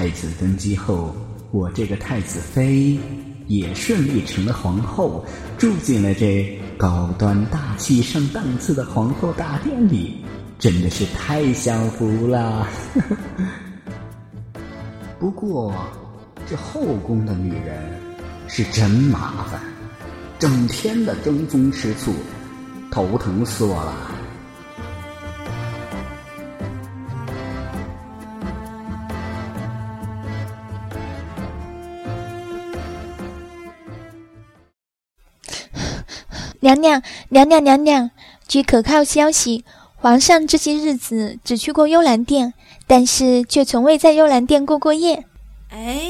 太子登基后，我这个太子妃也顺利成了皇后，住进了这高端大气上档次的皇后大殿里，真的是太享福了。不过，这后宫的女人是真麻烦，整天的争风吃醋，头疼死我了。娘娘，娘娘，娘娘！据可靠消息，皇上这些日子只去过幽兰殿，但是却从未在幽兰殿过过夜。哎，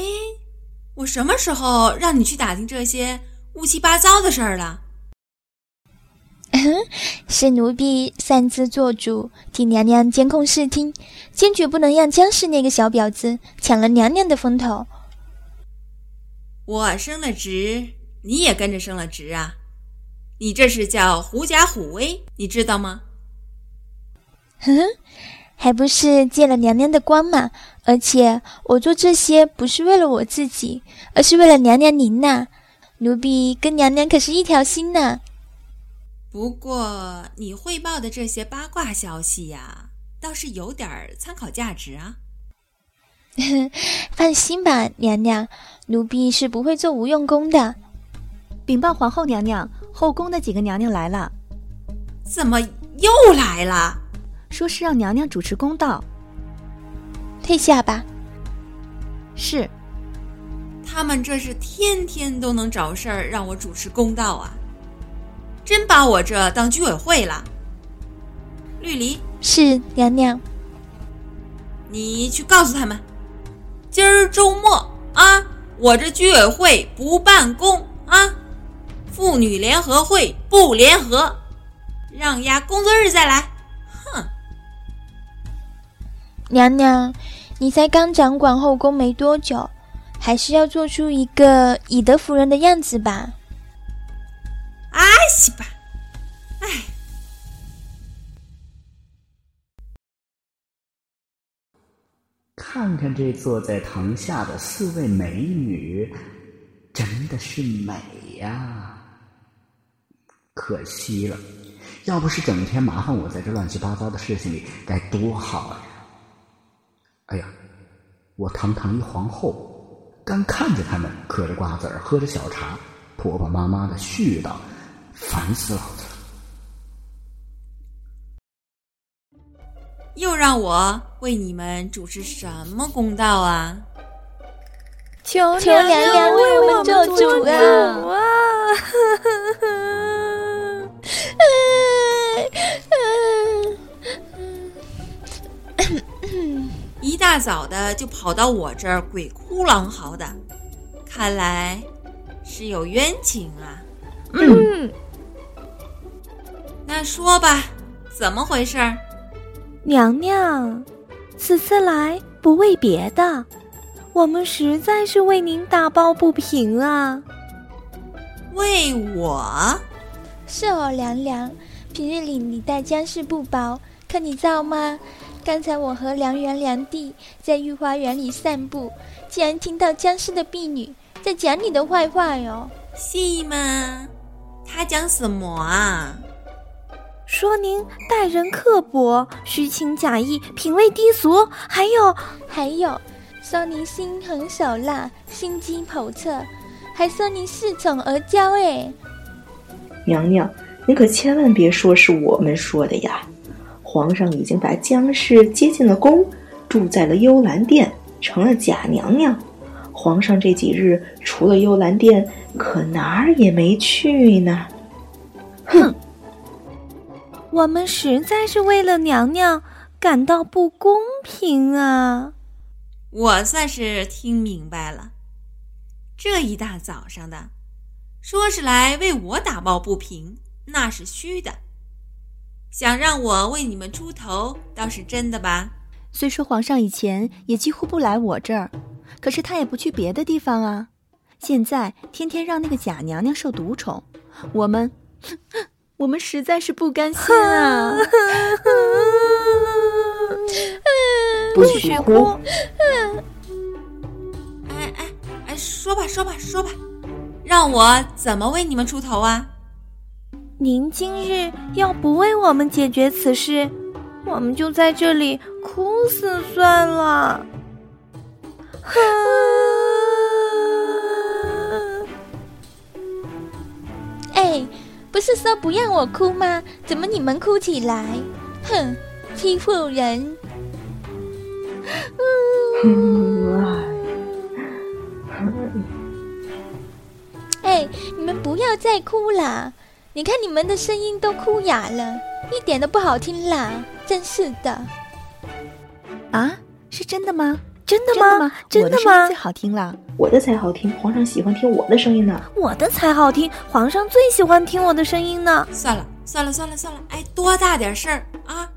我什么时候让你去打听这些乌七八糟的事儿了？是奴婢擅自做主，替娘娘监控视听，坚决不能让江氏那个小婊子抢了娘娘的风头。我升了职，你也跟着升了职啊！你这是叫狐假虎威，你知道吗？哼，还不是借了娘娘的光嘛！而且我做这些不是为了我自己，而是为了娘娘您呐。奴婢跟娘娘可是一条心呢。不过你汇报的这些八卦消息呀，倒是有点参考价值啊。放心吧，娘娘，奴婢是不会做无用功的。禀报皇后娘娘。后宫的几个娘娘来了，怎么又来了？说是让娘娘主持公道。退下吧。是。他们这是天天都能找事儿让我主持公道啊！真把我这当居委会了。绿篱是娘娘。你去告诉他们，今儿周末啊，我这居委会不办公啊。妇女联合会不联合，让丫工作日再来。哼！娘娘，你才刚掌管后宫没多久，还是要做出一个以德服人的样子吧。哎西吧，哎！看看这坐在堂下的四位美女，真的是美呀！可惜了，要不是整天麻烦我在这乱七八糟的事情里，该多好呀！哎呀，我堂堂一皇后，干看着他们嗑着瓜子儿，喝着小茶，婆婆妈妈的絮叨，烦死老子了！又让我为你们主持什么公道啊？求求娘娘为我们做主啊！大早的就跑到我这儿鬼哭狼嚎的，看来是有冤情啊。嗯，那说吧，怎么回事？娘娘，此次来不为别的，我们实在是为您打抱不平啊。为我？是哦，娘娘。平日里你待江氏不薄，可你造吗？刚才我和梁元、梁弟在御花园里散步，竟然听到僵尸的婢女在讲你的坏话哟。是吗？他讲什么啊？说您待人刻薄、虚情假意、品味低俗，还有还有，说您心狠手辣、心机叵测，还说您恃宠而骄。哎，娘娘。您可千万别说是我们说的呀！皇上已经把江氏接进了宫，住在了幽兰殿，成了假娘娘。皇上这几日除了幽兰殿，可哪儿也没去呢。哼！我们实在是为了娘娘感到不公平啊！我算是听明白了，这一大早上的，说是来为我打抱不平。那是虚的，想让我为你们出头倒是真的吧？虽说皇上以前也几乎不来我这儿，可是他也不去别的地方啊。现在天天让那个假娘娘受独宠，我们，我们实在是不甘心啊！不许哭！哎哎哎，说吧说吧，说吧，让我怎么为你们出头啊？您今日要不为我们解决此事，我们就在这里哭死算了。哎，不是说不让我哭吗？怎么你们哭起来？哼，欺负人！哎，你们不要再哭了！你看你们的声音都哭哑了，一点都不好听啦！真是的。啊，是真的吗？真的吗？真的吗？最好听了，我的才好听。皇上喜欢听我的声音呢。我的才好听，皇上最喜欢听我的声音呢。算了，算了，算了，算了。哎，多大点事儿啊！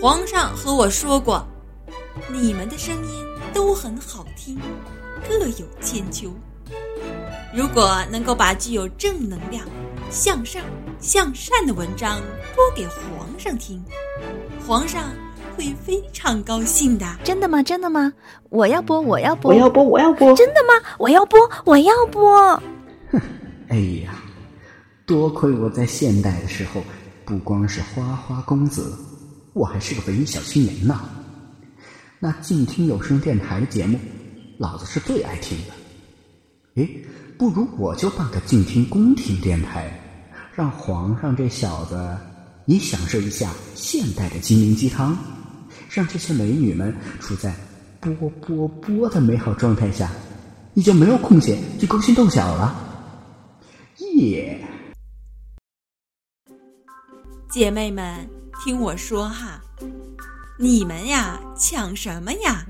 皇上和我说过，你们的声音都很好听，各有千秋。如果能够把具有正能量、向上、向善的文章播给皇上听，皇上。会非常高兴的，真的吗？真的吗？我要播，我要播，我要播，我要播，真的吗？我要播，我要播。哼，哎呀，多亏我在现代的时候不光是花花公子，我还是个文艺小青年呢。那静听有声电台的节目，老子是最爱听的。哎，不如我就办个静听宫廷电台，让皇上这小子也享受一下现代的心灵鸡汤。让这些美女们处在波波波的美好状态下，你就没有空闲去勾心斗角了。耶！姐妹们，听我说哈，你们呀抢什么呀？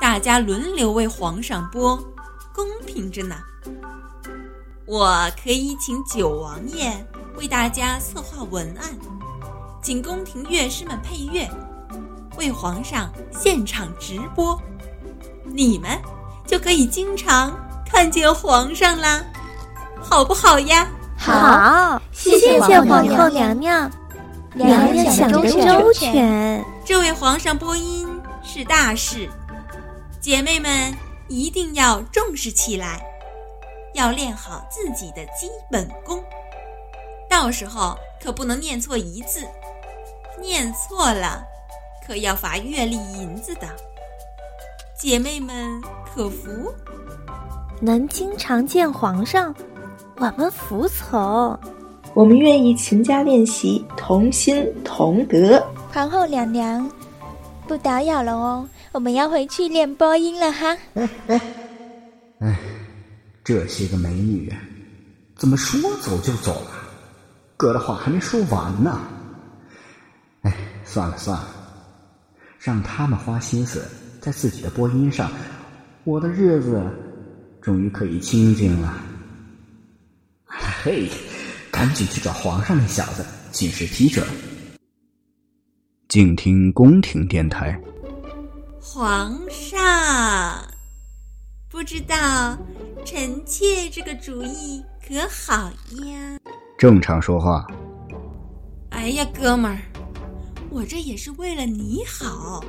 大家轮流为皇上播，公平着呢。我可以请九王爷为大家策划文案，请宫廷乐师们配乐。为皇上现场直播，你们就可以经常看见皇上啦，好不好呀？好，谢谢皇后娘娘，娘娘想得周全。这位皇上播音是大事，姐妹们一定要重视起来，要练好自己的基本功，到时候可不能念错一字，念错了。可要罚月例银子的，姐妹们可服？能经常见皇上，我们服从。我们愿意勤加练习，同心同德。皇后娘娘，不打扰了哦，我们要回去练播音了哈。哎哎哎，这些个美女，怎么说走就走了？哥的话还没说完呢。哎，算了算了。让他们花心思在自己的播音上，我的日子终于可以清静了。嘿，赶紧去找皇上那小子请示批准。静听宫廷电台。皇上，不知道臣妾这个主意可好呀？正常说话。哎呀，哥们儿。我这也是为了你好，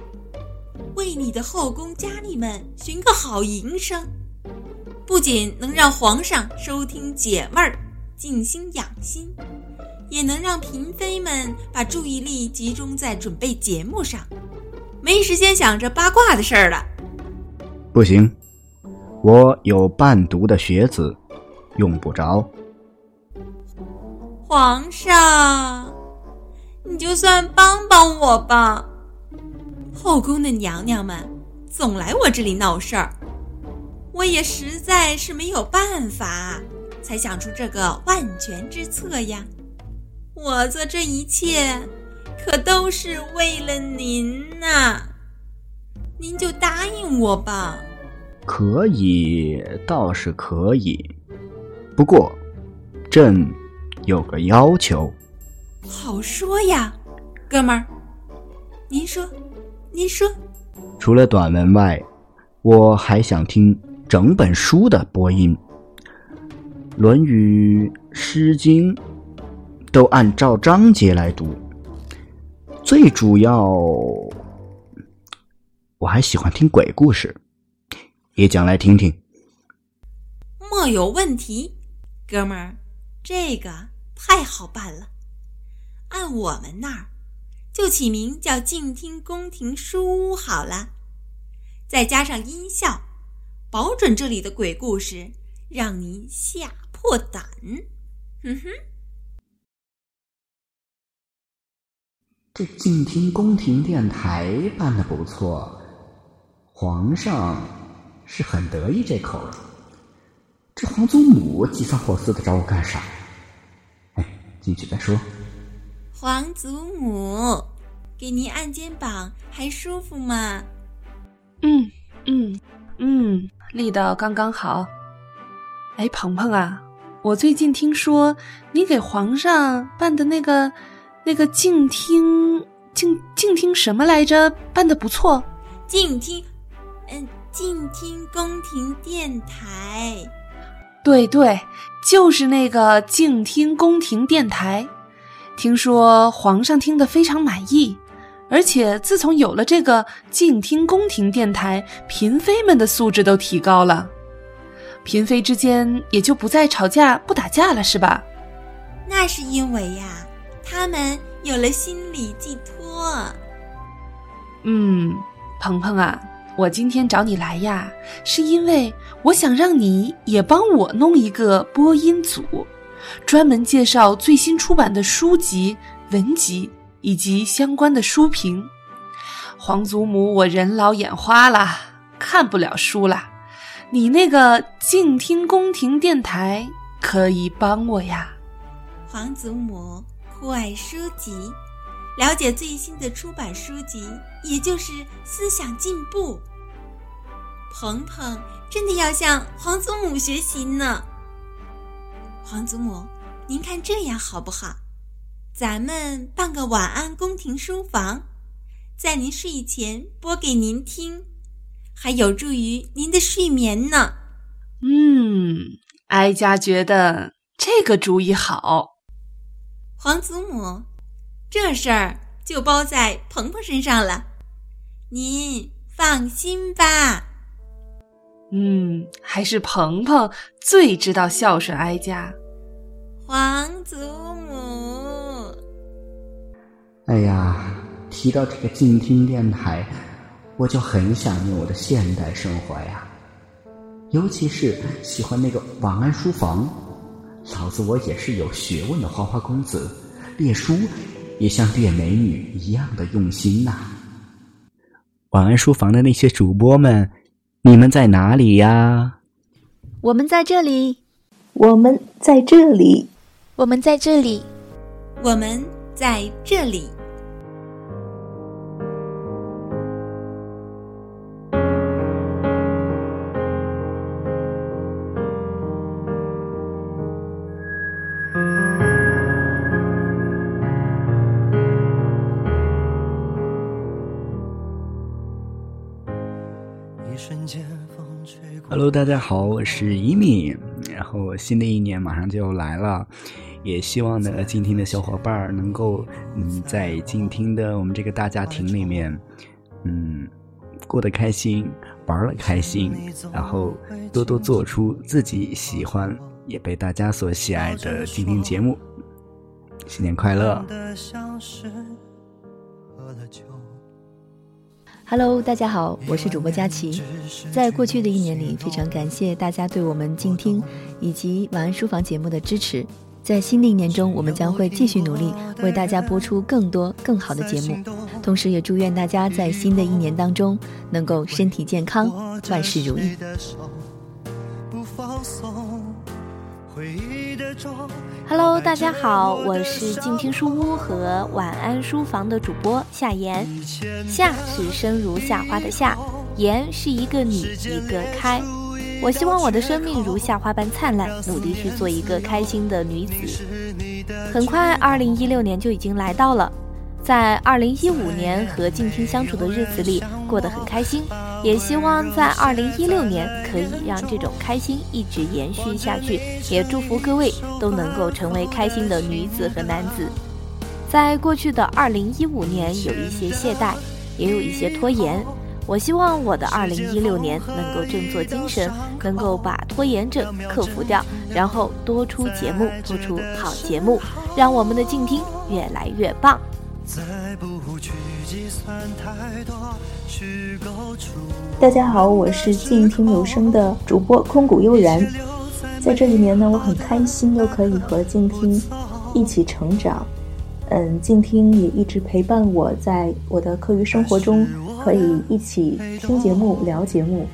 为你的后宫佳丽们寻个好营生，不仅能让皇上收听解闷儿、静心养心，也能让嫔妃们把注意力集中在准备节目上，没时间想着八卦的事儿了。不行，我有伴读的学子，用不着。皇上。你就算帮帮我吧，后宫的娘娘们总来我这里闹事儿，我也实在是没有办法，才想出这个万全之策呀。我做这一切，可都是为了您呐，您就答应我吧。可以，倒是可以，不过朕有个要求。好说呀，哥们儿，您说，您说。除了短文外，我还想听整本书的播音，《论语》《诗经》都按照章节来读。最主要，我还喜欢听鬼故事，也讲来听听。莫有问题。哥们儿，这个太好办了，按我们那儿就起名叫静听宫廷书屋好了，再加上音效，保准这里的鬼故事让您吓破胆。哼哼。这静听宫廷电台办的不错，皇上是很得意这口。这皇祖母急三火四的找我干啥？哎，进去再说。皇祖母，给您按肩膀还舒服吗？嗯嗯嗯，力道刚刚好。哎，鹏鹏啊，我最近听说你给皇上办的那个。那个静听静静听什么来着？办的不错。静听，嗯，静听宫廷电台。对对，就是那个静听宫廷电台。听说皇上听得非常满意，而且自从有了这个静听宫廷电台，嫔妃们的素质都提高了，嫔妃之间也就不再吵架不打架了，是吧？那是因为呀。他们有了心理寄托。嗯，鹏鹏啊，我今天找你来呀，是因为我想让你也帮我弄一个播音组，专门介绍最新出版的书籍、文集以及相关的书评。皇祖母，我人老眼花了，看不了书了。你那个静听宫廷电台可以帮我呀，皇祖母。酷爱书籍，了解最新的出版书籍，也就是思想进步。鹏鹏真的要向皇祖母学习呢。皇祖母，您看这样好不好？咱们办个晚安宫廷书房，在您睡前播给您听，还有助于您的睡眠呢。嗯，哀家觉得这个主意好。皇祖母，这事儿就包在鹏鹏身上了，您放心吧。嗯，还是鹏鹏最知道孝顺哀家。皇祖母，哎呀，提到这个静听电台，我就很想念我的现代生活呀，尤其是喜欢那个晚安书房。老子我也是有学问的花花公子，列书也像列美女一样的用心呐。晚安书房的那些主播们，你们在哪里呀？我们在这里，我们在这里，我们在这里，我们在这里。Hello，大家好，我是一米。然后新的一年马上就要来了，也希望呢，静听的小伙伴能够嗯，在静听的我们这个大家庭里面，嗯，过得开心，玩的开心，然后多多做出自己喜欢也被大家所喜爱的静听节目。新年快乐！Hello，大家好，我是主播佳琪。在过去的一年里，非常感谢大家对我们静听以及晚安书房节目的支持。在新的一年中，我们将会继续努力，为大家播出更多更好的节目。同时，也祝愿大家在新的一年当中能够身体健康，万事如意。Hello，大家好，我是静听书屋和晚安书房的主播夏言。夏是生如夏花的夏，言是一个女一个开。我希望我的生命如夏花般灿烂，努力去做一个开心的女子。很快，二零一六年就已经来到了。在二零一五年和静听相处的日子里，过得很开心。也希望在二零一六年可以让这种开心一直延续下去。也祝福各位都能够成为开心的女子和男子。在过去的二零一五年，有一些懈怠，也有一些拖延。我希望我的二零一六年能够振作精神，能够把拖延症克服掉，然后多出节目，做出好节目，让我们的静听越来越棒。再不去计算太多大家好，我是静听有声的主播空谷悠然，在这里面呢，我很开心又可以和静听一起成长。嗯，静听也一直陪伴我在我的课余生活中。可以一起听节目、聊节目，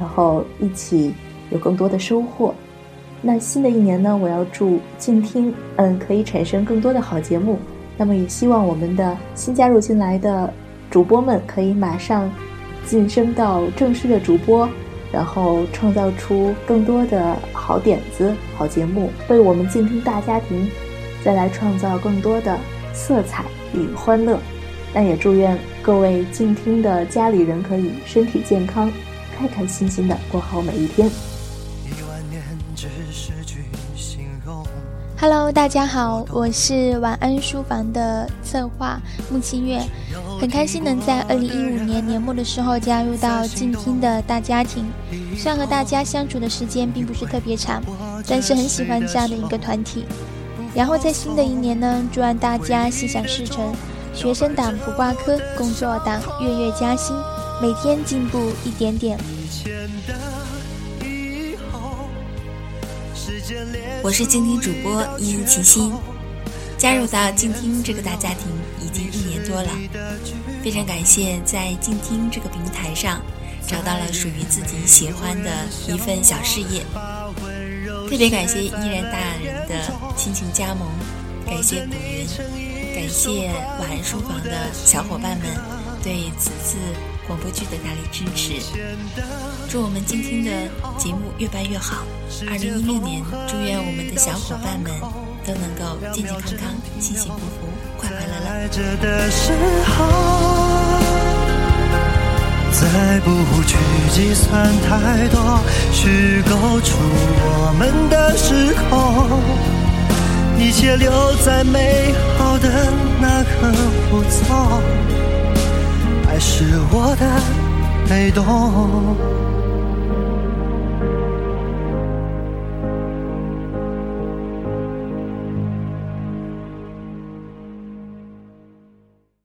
然后一起有更多的收获。那新的一年呢，我要祝静听，嗯，可以产生更多的好节目。那么也希望我们的新加入进来的主播们可以马上晋升到正式的主播，然后创造出更多的好点子、好节目，为我们静听大家庭再来创造更多的色彩与欢乐。那也祝愿各位静听的家里人可以身体健康，开开心心的过好每一天。Hello，大家好，我是晚安书房的策划木清月，很开心能在二零一五年年末的时候加入到静听的大家庭。虽然和大家相处的时间并不是特别长，但是很喜欢这样的一个团体。然后在新的一年呢，祝愿大家心想事成。学生党不挂科，工作党月月加薪，每天进步一点点。我是静听主播殷齐心，加入到静听这个大家庭已经一年多了，非常感谢在静听这个平台上找到了属于自己喜欢的一份小事业，特别感谢依然大人的亲情加盟，感谢古云。感谢晚安书房的小伙伴们对此次广播剧的大力支持，祝我们今天的节目越办越好。二零一六年，祝愿我们的小伙伴们都能够健健康康、幸幸福福、快快乐乐。再不去计算太多，虚构出我们的时空。一切留在美好的那个步骤，是我的被动。